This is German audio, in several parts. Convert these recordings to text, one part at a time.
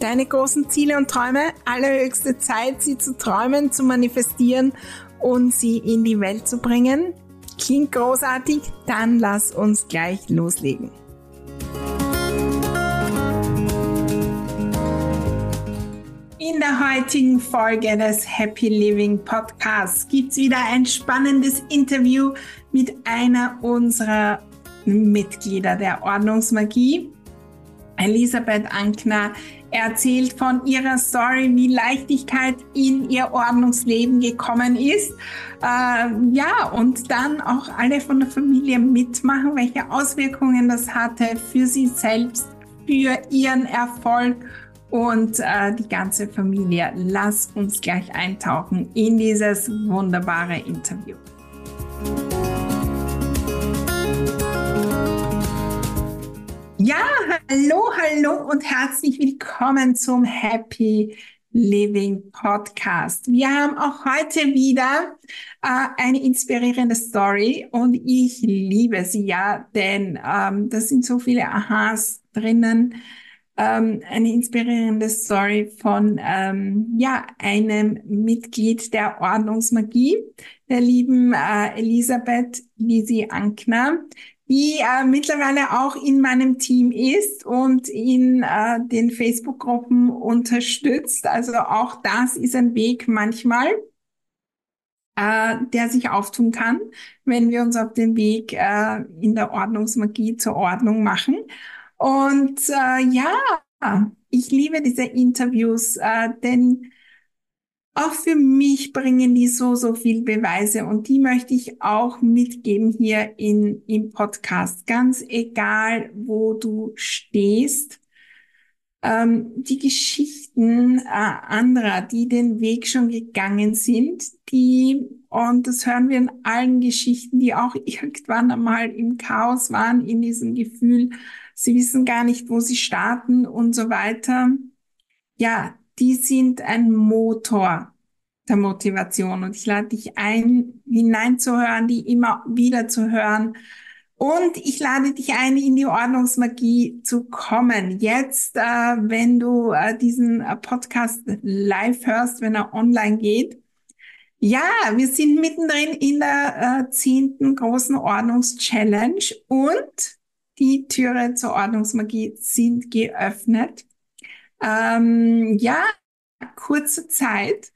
Deine großen Ziele und Träume, allerhöchste Zeit, sie zu träumen, zu manifestieren und sie in die Welt zu bringen. Klingt großartig? Dann lass uns gleich loslegen. In der heutigen Folge des Happy Living Podcasts gibt's wieder ein spannendes Interview mit einer unserer Mitglieder der Ordnungsmagie. Elisabeth Ankner erzählt von ihrer Story, wie Leichtigkeit in ihr Ordnungsleben gekommen ist. Äh, ja, und dann auch alle von der Familie mitmachen, welche Auswirkungen das hatte für sie selbst, für ihren Erfolg und äh, die ganze Familie. Lass uns gleich eintauchen in dieses wunderbare Interview. Ja, hallo, hallo und herzlich willkommen zum Happy Living Podcast. Wir haben auch heute wieder äh, eine inspirierende Story und ich liebe sie ja, denn ähm, da sind so viele Aha's drinnen. Ähm, eine inspirierende Story von ähm, ja einem Mitglied der Ordnungsmagie, der lieben äh, Elisabeth Lisi Ankner die äh, mittlerweile auch in meinem Team ist und in äh, den Facebook-Gruppen unterstützt. Also auch das ist ein Weg manchmal, äh, der sich auftun kann, wenn wir uns auf den Weg äh, in der Ordnungsmagie zur Ordnung machen. Und äh, ja, ich liebe diese Interviews, äh, denn auch für mich bringen die so, so viel Beweise und die möchte ich auch mitgeben hier in, im Podcast. Ganz egal, wo du stehst. Ähm, die Geschichten äh, anderer, die den Weg schon gegangen sind, die, und das hören wir in allen Geschichten, die auch irgendwann einmal im Chaos waren, in diesem Gefühl, sie wissen gar nicht, wo sie starten und so weiter. Ja, die sind ein Motor der Motivation. Und ich lade dich ein, hineinzuhören, die immer wieder zu hören. Und ich lade dich ein, in die Ordnungsmagie zu kommen. Jetzt, äh, wenn du äh, diesen äh, Podcast live hörst, wenn er online geht. Ja, wir sind mittendrin in der äh, zehnten großen Ordnungschallenge und die Türe zur Ordnungsmagie sind geöffnet ähm, ja, kurze Zeit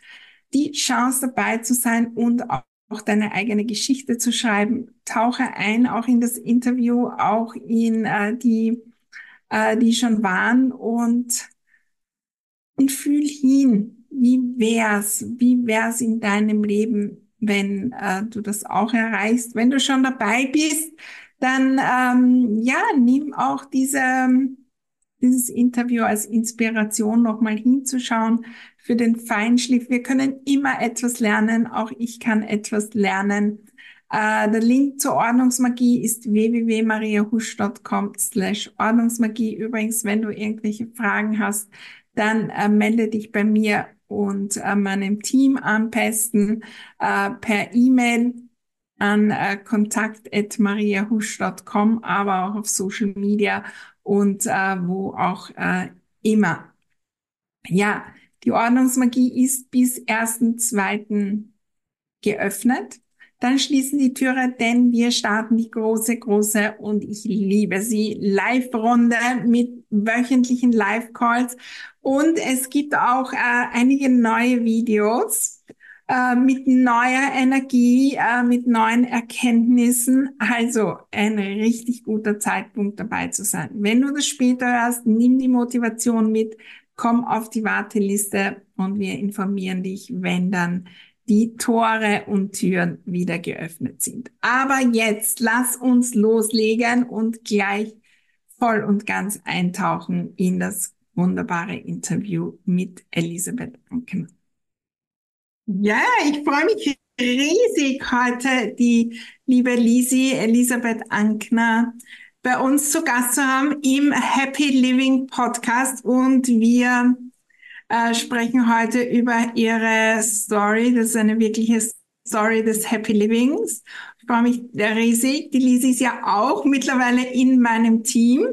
die Chance dabei zu sein und auch auch deine eigene Geschichte zu schreiben. Tauche ein, auch in das Interview, auch in äh, die, äh, die schon waren und, und fühl hin, wie wär's, wie wär's in deinem Leben, wenn äh, du das auch erreichst. Wenn du schon dabei bist, dann ähm, ja, nimm auch diese dieses Interview als Inspiration nochmal hinzuschauen für den Feinschliff. Wir können immer etwas lernen. Auch ich kann etwas lernen. Uh, der Link zur Ordnungsmagie ist www.mariahusch.com slash Ordnungsmagie. Übrigens, wenn du irgendwelche Fragen hast, dann uh, melde dich bei mir und uh, meinem Team am besten per E-Mail an äh, kontakt.mariahusch.com, aber auch auf Social Media und äh, wo auch äh, immer. Ja, die Ordnungsmagie ist bis 1.2. geöffnet. dann schließen die Türe, denn wir starten die große, große und ich liebe sie Live-Runde mit wöchentlichen Live-Calls und es gibt auch äh, einige neue Videos äh, mit neuer Energie, äh, mit neuen Erkenntnissen. Also ein richtig guter Zeitpunkt dabei zu sein. Wenn du das später hörst, nimm die Motivation mit, komm auf die Warteliste und wir informieren dich, wenn dann die Tore und Türen wieder geöffnet sind. Aber jetzt lass uns loslegen und gleich voll und ganz eintauchen in das wunderbare Interview mit Elisabeth Anken. Ja, ich freue mich riesig heute die liebe Lisi Elisabeth Ankner bei uns zu Gast zu haben im Happy Living Podcast und wir äh, sprechen heute über ihre Story. Das ist eine wirkliche Story des Happy Livings. Ich freue mich riesig. Die Lisi ist ja auch mittlerweile in meinem Team.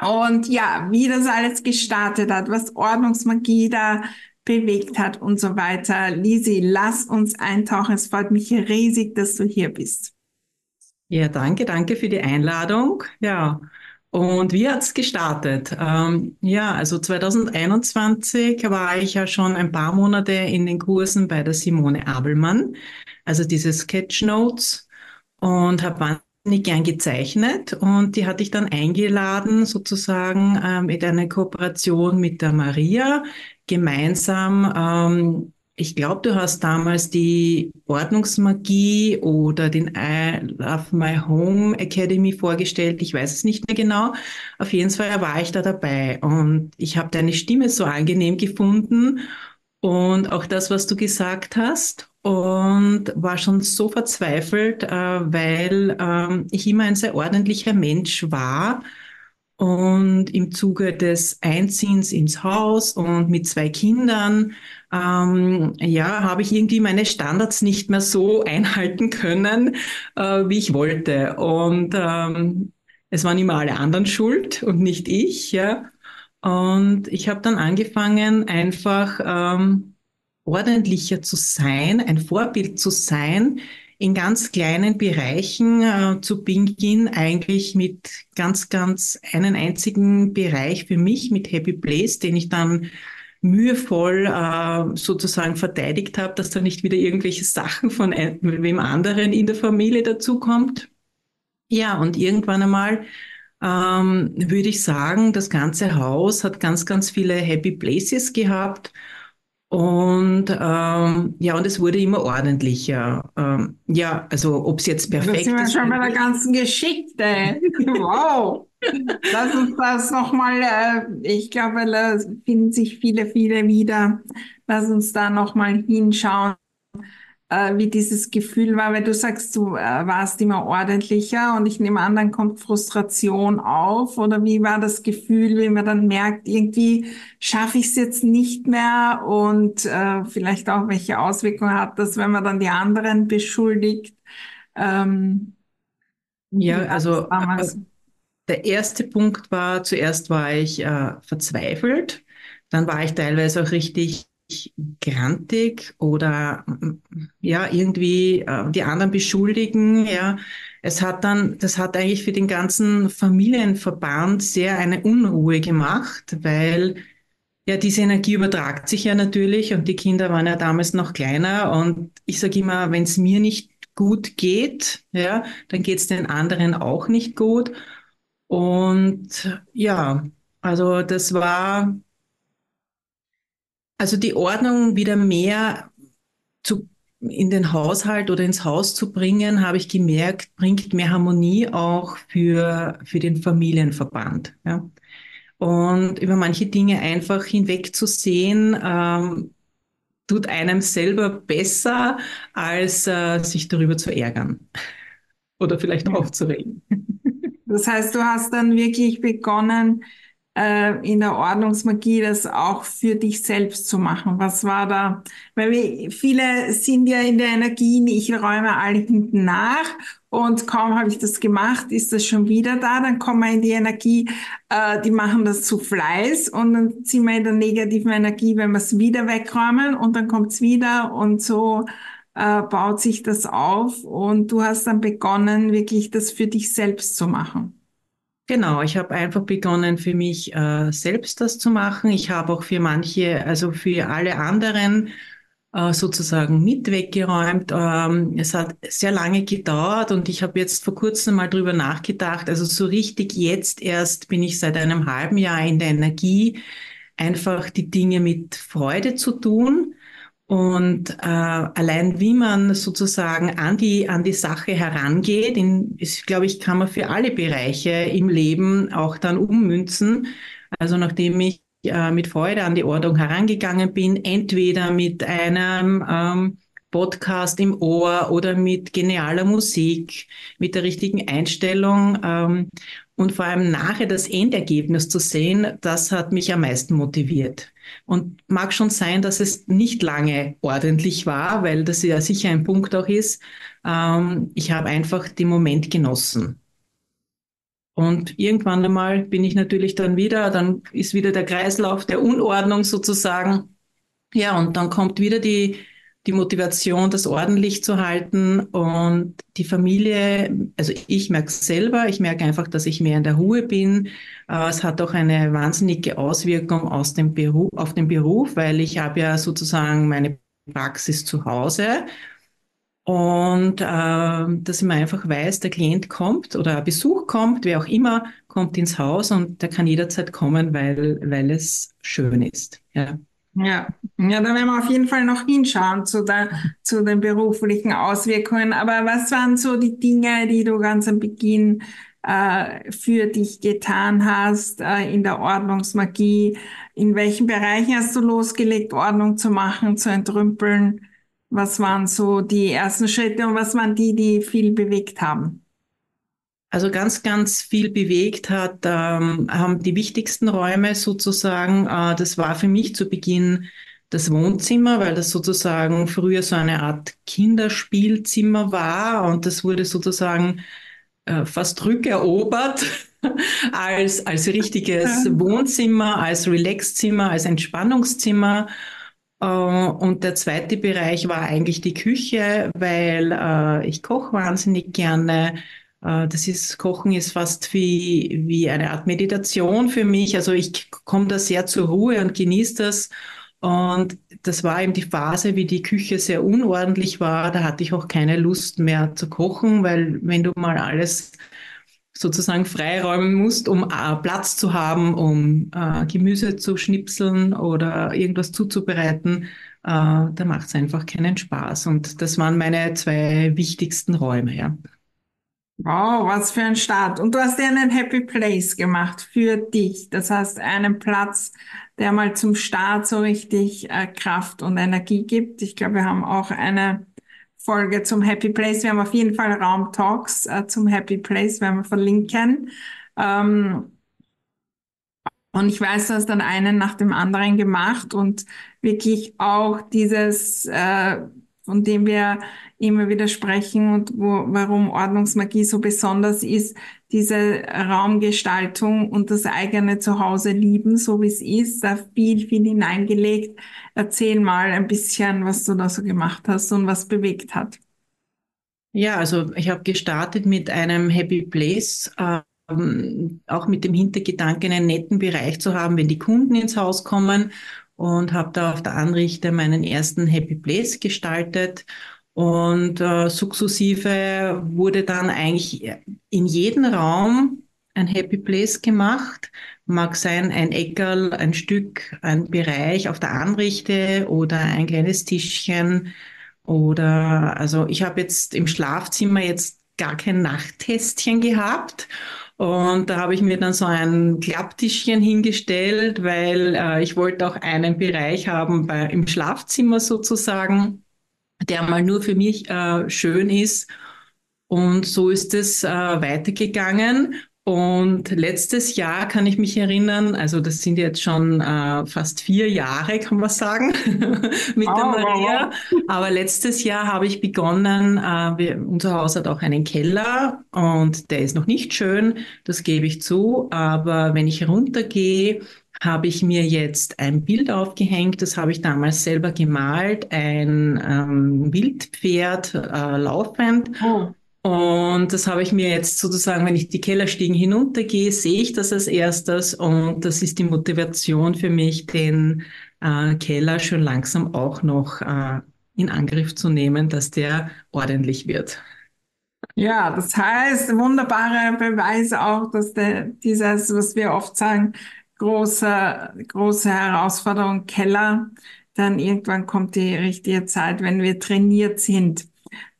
Und ja, wie das alles gestartet hat, was Ordnungsmagie da bewegt hat und so weiter. Lisi, lass uns eintauchen. Es freut mich riesig, dass du hier bist. Ja, danke, danke für die Einladung. Ja, und wie hat's gestartet? Ähm, ja, also 2021 war ich ja schon ein paar Monate in den Kursen bei der Simone Abelmann, also diese Sketchnotes und habe wahnsinnig gern gezeichnet und die hatte ich dann eingeladen sozusagen ähm, in eine Kooperation mit der Maria gemeinsam. Ähm, ich glaube, du hast damals die Ordnungsmagie oder den I Love My Home Academy vorgestellt. Ich weiß es nicht mehr genau. Auf jeden Fall war ich da dabei und ich habe deine Stimme so angenehm gefunden und auch das, was du gesagt hast und war schon so verzweifelt, äh, weil äh, ich immer ein sehr ordentlicher Mensch war und im Zuge des Einziehens ins Haus und mit zwei Kindern, ähm, ja, habe ich irgendwie meine Standards nicht mehr so einhalten können, äh, wie ich wollte. Und ähm, es waren immer alle anderen schuld und nicht ich, ja. Und ich habe dann angefangen, einfach ähm, ordentlicher zu sein, ein Vorbild zu sein, in ganz kleinen Bereichen äh, zu Beginn eigentlich mit ganz, ganz einen einzigen Bereich für mich mit Happy Place, den ich dann mühevoll äh, sozusagen verteidigt habe, dass da nicht wieder irgendwelche Sachen von ein, wem anderen in der Familie dazukommt. Ja, und irgendwann einmal ähm, würde ich sagen, das ganze Haus hat ganz, ganz viele Happy Places gehabt und ähm, ja, und es wurde immer ordentlicher. Ähm, ja, also ob es jetzt perfekt ist. Da sind wir schon bei der ganzen Geschichte. wow. Lass uns das nochmal, äh, ich glaube, da finden sich viele, viele wieder. Lass uns da nochmal hinschauen äh, wie dieses Gefühl war, weil du sagst, du äh, warst immer ordentlicher und ich nehme an, dann kommt Frustration auf. Oder wie war das Gefühl, wenn man dann merkt, irgendwie schaffe ich es jetzt nicht mehr und äh, vielleicht auch welche Auswirkungen hat das, wenn man dann die anderen beschuldigt. Ähm, ja, also äh, der erste Punkt war, zuerst war ich äh, verzweifelt, dann war ich teilweise auch richtig grantig oder ja irgendwie äh, die anderen beschuldigen. Ja, es hat dann, das hat eigentlich für den ganzen Familienverband sehr eine Unruhe gemacht, weil ja diese Energie übertragt sich ja natürlich und die Kinder waren ja damals noch kleiner und ich sage immer, wenn es mir nicht gut geht, ja, dann geht es den anderen auch nicht gut und ja, also das war also die Ordnung wieder mehr zu, in den Haushalt oder ins Haus zu bringen, habe ich gemerkt, bringt mehr Harmonie auch für, für den Familienverband. Ja. Und über manche Dinge einfach hinwegzusehen, ähm, tut einem selber besser, als äh, sich darüber zu ärgern oder vielleicht ja. aufzuregen. Das heißt, du hast dann wirklich begonnen, äh, in der Ordnungsmagie das auch für dich selbst zu machen? Was war da? Weil wir, viele sind ja in der Energie, ich räume alle hinten nach und kaum habe ich das gemacht, ist das schon wieder da. Dann kommen wir in die Energie, äh, die machen das zu Fleiß und dann sind wir in der negativen Energie, wenn wir es wieder wegräumen und dann kommt es wieder und so äh, baut sich das auf und du hast dann begonnen, wirklich das für dich selbst zu machen. Genau, ich habe einfach begonnen, für mich äh, selbst das zu machen. Ich habe auch für manche, also für alle anderen äh, sozusagen mit weggeräumt. Ähm, es hat sehr lange gedauert und ich habe jetzt vor kurzem mal drüber nachgedacht. Also so richtig jetzt erst bin ich seit einem halben Jahr in der Energie, einfach die Dinge mit Freude zu tun. Und äh, allein wie man sozusagen an die, an die Sache herangeht, in, ist, glaube ich, kann man für alle Bereiche im Leben auch dann ummünzen. Also nachdem ich äh, mit Freude an die Ordnung herangegangen bin, entweder mit einem ähm, Podcast im Ohr oder mit genialer Musik, mit der richtigen Einstellung ähm, und vor allem nachher das Endergebnis zu sehen, das hat mich am meisten motiviert. Und mag schon sein, dass es nicht lange ordentlich war, weil das ja sicher ein Punkt auch ist. Ähm, ich habe einfach den Moment genossen. Und irgendwann einmal bin ich natürlich dann wieder, dann ist wieder der Kreislauf der Unordnung sozusagen. Ja, und dann kommt wieder die, die Motivation, das ordentlich zu halten und die Familie, also ich merke es selber, ich merke einfach, dass ich mehr in der Ruhe bin. Äh, es hat auch eine wahnsinnige Auswirkung aus dem Beruf, auf den Beruf, weil ich habe ja sozusagen meine Praxis zu Hause und äh, dass man einfach weiß, der Klient kommt oder Besuch kommt, wer auch immer, kommt ins Haus und der kann jederzeit kommen, weil, weil es schön ist. Ja. Ja, ja, da werden wir auf jeden Fall noch hinschauen zu, der, zu den beruflichen Auswirkungen. Aber was waren so die Dinge, die du ganz am Beginn äh, für dich getan hast äh, in der Ordnungsmagie? In welchen Bereichen hast du losgelegt, Ordnung zu machen, zu entrümpeln? Was waren so die ersten Schritte und was waren die, die viel bewegt haben? Also ganz, ganz viel bewegt hat, ähm, haben die wichtigsten Räume sozusagen. Äh, das war für mich zu Beginn das Wohnzimmer, weil das sozusagen früher so eine Art Kinderspielzimmer war und das wurde sozusagen äh, fast rückerobert als, als richtiges Wohnzimmer, als Relaxzimmer, als Entspannungszimmer. Äh, und der zweite Bereich war eigentlich die Küche, weil äh, ich koche wahnsinnig gerne. Äh, das ist, Kochen ist fast wie, wie eine Art Meditation für mich. Also ich komme da sehr zur Ruhe und genieße das. Und das war eben die Phase, wie die Küche sehr unordentlich war. Da hatte ich auch keine Lust mehr zu kochen, weil wenn du mal alles sozusagen freiräumen musst, um äh, Platz zu haben, um äh, Gemüse zu schnipseln oder irgendwas zuzubereiten, äh, da macht es einfach keinen Spaß. Und das waren meine zwei wichtigsten Räume, ja. Wow, was für ein Start. Und du hast dir einen Happy Place gemacht für dich. Das heißt, einen Platz, der mal zum Start so richtig äh, Kraft und Energie gibt. Ich glaube, wir haben auch eine Folge zum Happy Place. Wir haben auf jeden Fall Raumtalks äh, zum Happy Place, werden wir verlinken. Ähm, und ich weiß, du hast dann einen nach dem anderen gemacht und wirklich auch dieses, äh, von dem wir immer wieder sprechen und wo, warum Ordnungsmagie so besonders ist, diese Raumgestaltung und das eigene Zuhause lieben, so wie es ist, da viel, viel hineingelegt. Erzähl mal ein bisschen, was du da so gemacht hast und was bewegt hat. Ja, also ich habe gestartet mit einem Happy Place, ähm, auch mit dem Hintergedanken, einen netten Bereich zu haben, wenn die Kunden ins Haus kommen und habe da auf der Anrichte meinen ersten Happy Place gestaltet und äh, sukzessive wurde dann eigentlich in jedem Raum ein Happy Place gemacht. Mag sein ein Eckerl, ein Stück, ein Bereich auf der Anrichte oder ein kleines Tischchen. Oder also ich habe jetzt im Schlafzimmer jetzt gar kein Nachtkästchen gehabt. Und da habe ich mir dann so ein Klapptischchen hingestellt, weil äh, ich wollte auch einen Bereich haben bei, im Schlafzimmer sozusagen der mal nur für mich äh, schön ist. Und so ist es äh, weitergegangen. Und letztes Jahr kann ich mich erinnern, also das sind jetzt schon äh, fast vier Jahre, kann man sagen, mit oh, der Maria. Wow. Aber letztes Jahr habe ich begonnen, äh, wir, unser Haus hat auch einen Keller und der ist noch nicht schön, das gebe ich zu. Aber wenn ich runtergehe, habe ich mir jetzt ein Bild aufgehängt, das habe ich damals selber gemalt, ein ähm, Wildpferd äh, laufend. Oh. Und das habe ich mir jetzt sozusagen, wenn ich die Kellerstiegen hinuntergehe, sehe ich das als erstes und das ist die Motivation für mich, den äh, Keller schon langsam auch noch äh, in Angriff zu nehmen, dass der ordentlich wird. Ja, das heißt, wunderbare Beweis auch, dass der, dieses, was wir oft sagen, große, große Herausforderung Keller, dann irgendwann kommt die richtige Zeit, wenn wir trainiert sind.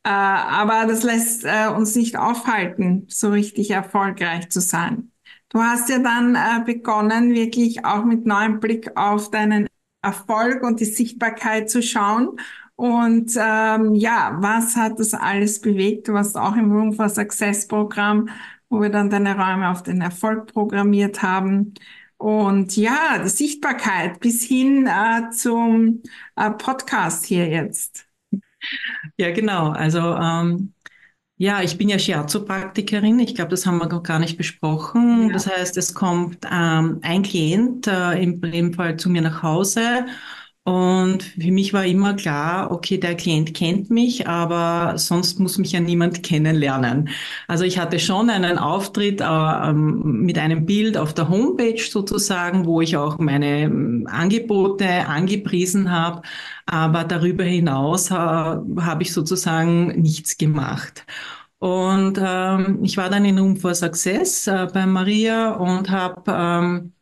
Äh, aber das lässt äh, uns nicht aufhalten, so richtig erfolgreich zu sein. Du hast ja dann äh, begonnen, wirklich auch mit neuem Blick auf deinen Erfolg und die Sichtbarkeit zu schauen. Und ähm, ja, was hat das alles bewegt? Du warst auch im Room for Success Programm, wo wir dann deine Räume auf den Erfolg programmiert haben. Und ja, die Sichtbarkeit bis hin äh, zum äh, Podcast hier jetzt. Ja, genau. Also ähm, ja, ich bin ja Shiatsu-Praktikerin. Ich glaube, das haben wir noch gar nicht besprochen. Ja. Das heißt, es kommt ähm, ein Klient äh, im, im Fall zu mir nach Hause und für mich war immer klar, okay, der Klient kennt mich, aber sonst muss mich ja niemand kennenlernen. Also ich hatte schon einen Auftritt äh, mit einem Bild auf der Homepage sozusagen, wo ich auch meine ähm, Angebote angepriesen habe, aber darüber hinaus äh, habe ich sozusagen nichts gemacht. Und ähm, ich war dann in Room for Success äh, bei Maria und habe ähm,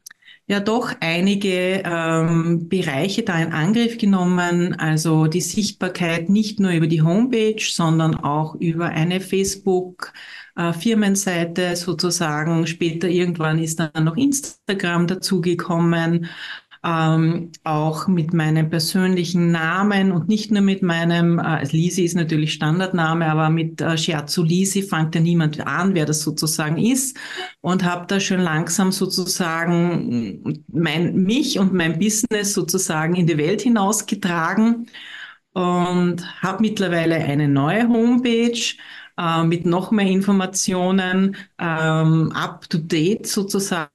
ja doch einige ähm, Bereiche da in Angriff genommen. Also die Sichtbarkeit nicht nur über die Homepage, sondern auch über eine Facebook. Äh, Firmenseite sozusagen. Später irgendwann ist dann noch Instagram dazugekommen ähm, auch mit meinem persönlichen Namen und nicht nur mit meinem, äh, Lisi ist natürlich Standardname, aber mit äh, Shiatsu Lisi fängt ja niemand an, wer das sozusagen ist und habe da schon langsam sozusagen mein, mich und mein Business sozusagen in die Welt hinausgetragen und habe mittlerweile eine neue Homepage äh, mit noch mehr Informationen, ähm, up to date sozusagen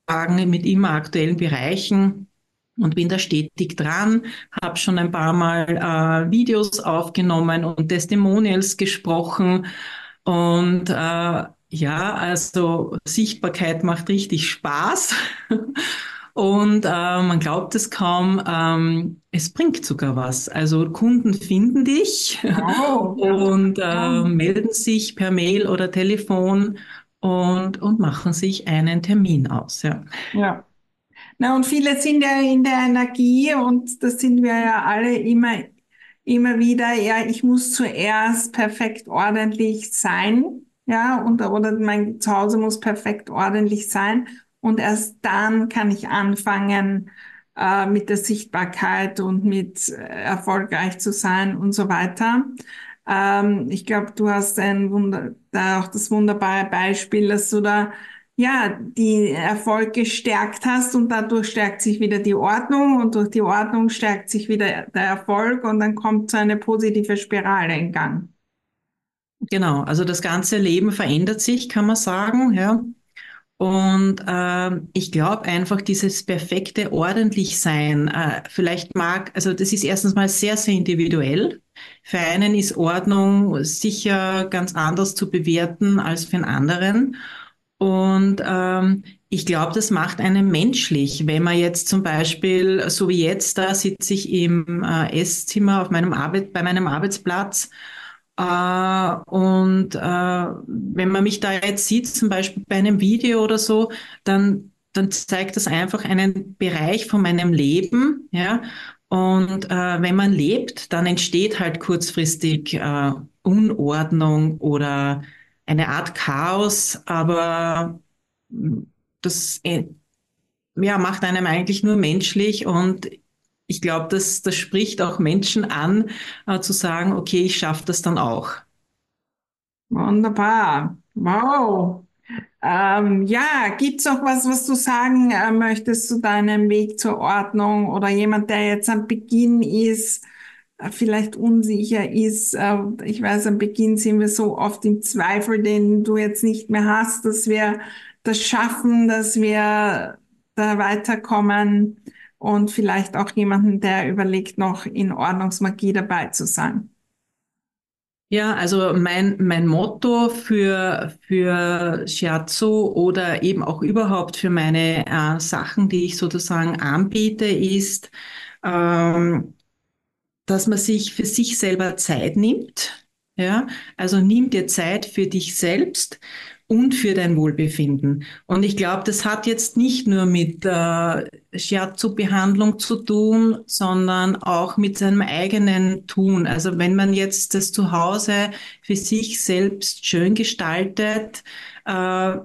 mit immer aktuellen Bereichen und bin da stetig dran, habe schon ein paar Mal äh, Videos aufgenommen und Testimonials gesprochen und äh, ja, also Sichtbarkeit macht richtig Spaß. Und äh, man glaubt es kaum, ähm, es bringt sogar was. Also Kunden finden dich oh, und äh, melden sich per Mail oder Telefon und, und machen sich einen Termin aus. Ja. ja. Na, und viele sind ja in der Energie und das sind wir ja alle immer, immer wieder. Ja, ich muss zuerst perfekt ordentlich sein. Ja, und, oder mein Zuhause muss perfekt ordentlich sein. Und erst dann kann ich anfangen, äh, mit der Sichtbarkeit und mit äh, erfolgreich zu sein und so weiter. Ähm, ich glaube, du hast ein Wunder, da auch das wunderbare Beispiel, dass du da ja, die Erfolg gestärkt hast und dadurch stärkt sich wieder die Ordnung und durch die Ordnung stärkt sich wieder der Erfolg und dann kommt so eine positive Spirale in Gang. Genau, also das ganze Leben verändert sich, kann man sagen, ja. Und äh, ich glaube einfach dieses perfekte ordentlich sein, äh, vielleicht mag, also das ist erstens mal sehr, sehr individuell. Für einen ist Ordnung sicher ganz anders zu bewerten als für einen anderen. Und ähm, ich glaube, das macht einen menschlich. Wenn man jetzt zum Beispiel, so wie jetzt, da sitze ich im äh, Esszimmer auf meinem Arbeit, bei meinem Arbeitsplatz. Äh, und äh, wenn man mich da jetzt sieht, zum Beispiel bei einem Video oder so, dann, dann zeigt das einfach einen Bereich von meinem Leben. Ja? Und äh, wenn man lebt, dann entsteht halt kurzfristig Unordnung oder eine Art Chaos, aber das äh, ja, macht einem eigentlich nur menschlich und ich glaube, das, das spricht auch Menschen an, äh, zu sagen, okay, ich schaffe das dann auch. Wunderbar. Wow. Ähm, ja, gibt's noch was, was du sagen äh, möchtest zu deinem Weg zur Ordnung oder jemand, der jetzt am Beginn ist, vielleicht unsicher ist? Äh, ich weiß, am Beginn sind wir so oft im Zweifel, den du jetzt nicht mehr hast, dass wir das schaffen, dass wir da weiterkommen und vielleicht auch jemanden, der überlegt, noch in Ordnungsmagie dabei zu sein. Ja, also mein, mein Motto für, für Shiatsu oder eben auch überhaupt für meine äh, Sachen, die ich sozusagen anbiete, ist, ähm, dass man sich für sich selber Zeit nimmt. Ja, also nimm dir Zeit für dich selbst und für dein Wohlbefinden. Und ich glaube, das hat jetzt nicht nur mit äh, Shiatsu-Behandlung zu tun, sondern auch mit seinem eigenen Tun. Also wenn man jetzt das zu Hause für sich selbst schön gestaltet, äh,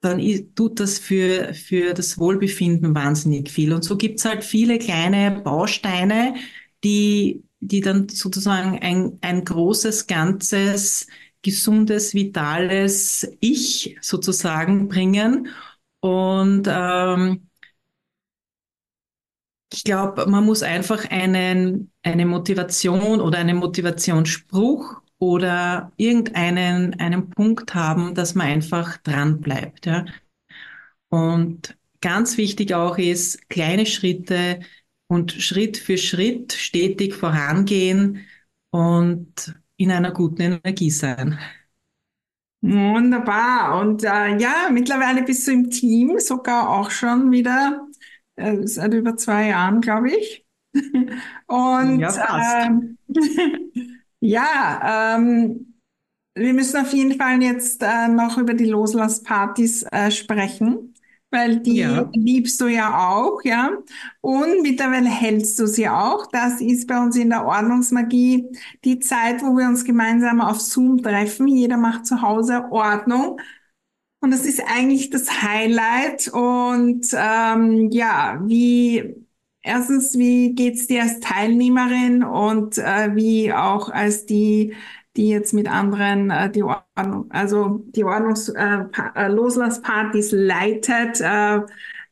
dann tut das für, für das Wohlbefinden wahnsinnig viel. Und so gibt's halt viele kleine Bausteine, die, die dann sozusagen ein, ein großes Ganzes gesundes, vitales Ich sozusagen bringen. Und ähm, ich glaube, man muss einfach einen, eine Motivation oder einen Motivationsspruch oder irgendeinen einen Punkt haben, dass man einfach dran bleibt. Ja. Und ganz wichtig auch ist, kleine Schritte und Schritt für Schritt stetig vorangehen und in einer guten Energie sein. Wunderbar. Und äh, ja, mittlerweile bist du im Team, sogar auch schon wieder äh, seit über zwei Jahren, glaube ich. Und ja, fast. Ähm, ja, ähm, wir müssen auf jeden Fall jetzt äh, noch über die Loslasspartys äh, sprechen weil die ja. liebst du ja auch, ja. Und mittlerweile hältst du sie auch. Das ist bei uns in der Ordnungsmagie die Zeit, wo wir uns gemeinsam auf Zoom treffen. Jeder macht zu Hause Ordnung. Und das ist eigentlich das Highlight. Und ähm, ja, wie erstens, wie geht's dir als Teilnehmerin und äh, wie auch als die die jetzt mit anderen äh, die Ordnung, also die Ordnungs äh, äh, leitet. Äh,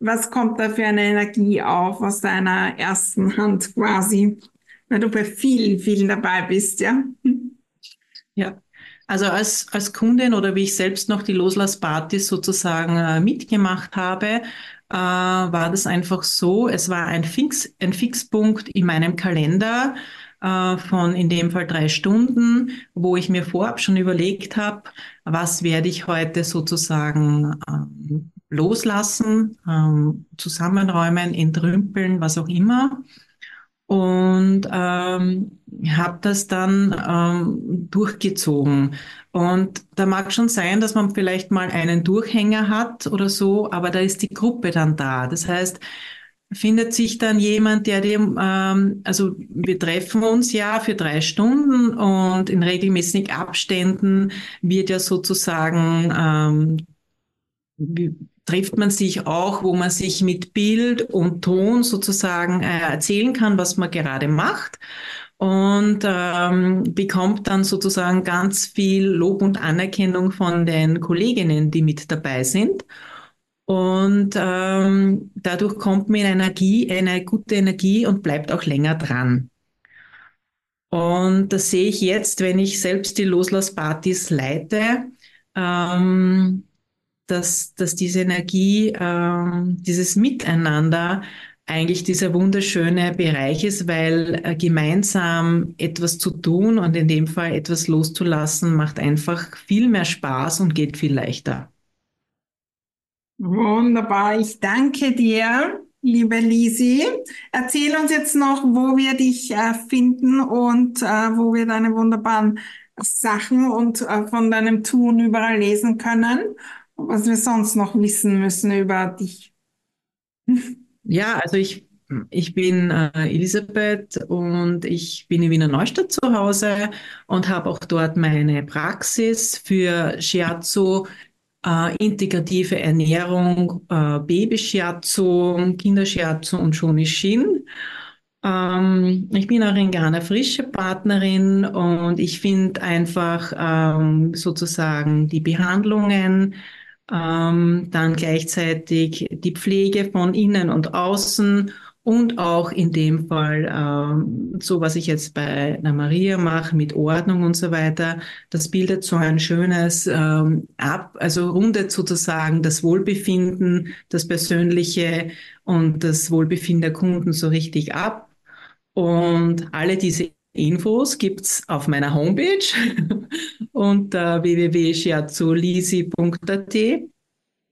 was kommt da für eine Energie auf aus deiner ersten Hand quasi, wenn du bei vielen, vielen dabei bist, ja? Ja, also als, als Kundin oder wie ich selbst noch die Loslasspartys sozusagen äh, mitgemacht habe, äh, war das einfach so, es war ein, Fix, ein Fixpunkt in meinem Kalender, äh, von in dem Fall drei Stunden, wo ich mir vorab schon überlegt habe, was werde ich heute sozusagen ähm, loslassen, ähm, zusammenräumen, entrümpeln, was auch immer. Und ähm, habe das dann ähm, durchgezogen. Und da mag schon sein, dass man vielleicht mal einen Durchhänger hat oder so, aber da ist die Gruppe dann da. Das heißt, findet sich dann jemand, der dem, ähm, also wir treffen uns ja für drei Stunden und in regelmäßigen Abständen wird ja sozusagen, ähm, wie, trifft man sich auch, wo man sich mit Bild und Ton sozusagen äh, erzählen kann, was man gerade macht und ähm, bekommt dann sozusagen ganz viel Lob und Anerkennung von den Kolleginnen, die mit dabei sind. Und ähm, dadurch kommt man in Energie, eine gute Energie und bleibt auch länger dran. Und das sehe ich jetzt, wenn ich selbst die Loslasspartys leite, ähm, dass, dass diese Energie, ähm, dieses Miteinander eigentlich dieser wunderschöne Bereich ist, weil äh, gemeinsam etwas zu tun und in dem Fall etwas loszulassen, macht einfach viel mehr Spaß und geht viel leichter. Wunderbar, ich danke dir, liebe Lisi. Erzähl uns jetzt noch, wo wir dich äh, finden und äh, wo wir deine wunderbaren Sachen und äh, von deinem Tun überall lesen können was wir sonst noch wissen müssen über dich. Ja, also ich, ich bin äh, Elisabeth und ich bin in Wiener Neustadt zu Hause und habe auch dort meine Praxis für Shiatsu äh, integrative Ernährung, äh, Babyscherzo, Kinderscherzo und Shonishin. Ähm, ich bin auch in Ghana frische Partnerin und ich finde einfach ähm, sozusagen die Behandlungen ähm, dann gleichzeitig die Pflege von innen und außen und auch in dem Fall, ähm, so was ich jetzt bei der Maria mache mit Ordnung und so weiter, das bildet so ein schönes ähm, ab, also rundet sozusagen das Wohlbefinden, das Persönliche und das Wohlbefinden der Kunden so richtig ab. Und alle diese Infos gibt's auf meiner Homepage unter www.shiazulisi.at.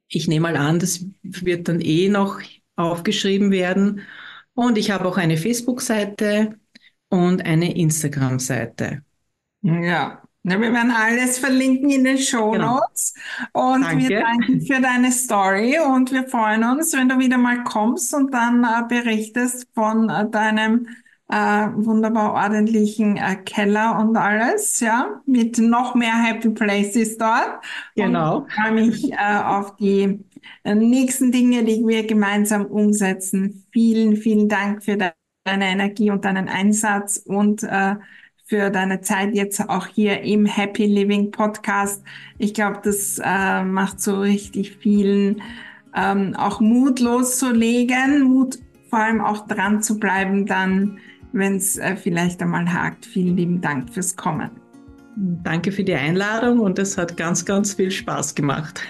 Ich nehme mal an, das wird dann eh noch aufgeschrieben werden. Und ich habe auch eine Facebook-Seite und eine Instagram-Seite. Ja. wir werden alles verlinken in den Show genau. Notes. Genau. Und Danke. wir danken für deine Story und wir freuen uns, wenn du wieder mal kommst und dann äh, berichtest von äh, deinem äh, wunderbar ordentlichen äh, Keller und alles, ja, mit noch mehr Happy Places dort. Genau. Und ich freue mich äh, auf die äh, nächsten Dinge, die wir gemeinsam umsetzen. Vielen, vielen Dank für deine Energie und deinen Einsatz und äh, für deine Zeit jetzt auch hier im Happy Living Podcast. Ich glaube, das äh, macht so richtig vielen ähm, auch Mut loszulegen, Mut vor allem auch dran zu bleiben, dann, wenn es äh, vielleicht einmal hakt. Vielen lieben Dank fürs Kommen. Danke für die Einladung und es hat ganz, ganz viel Spaß gemacht.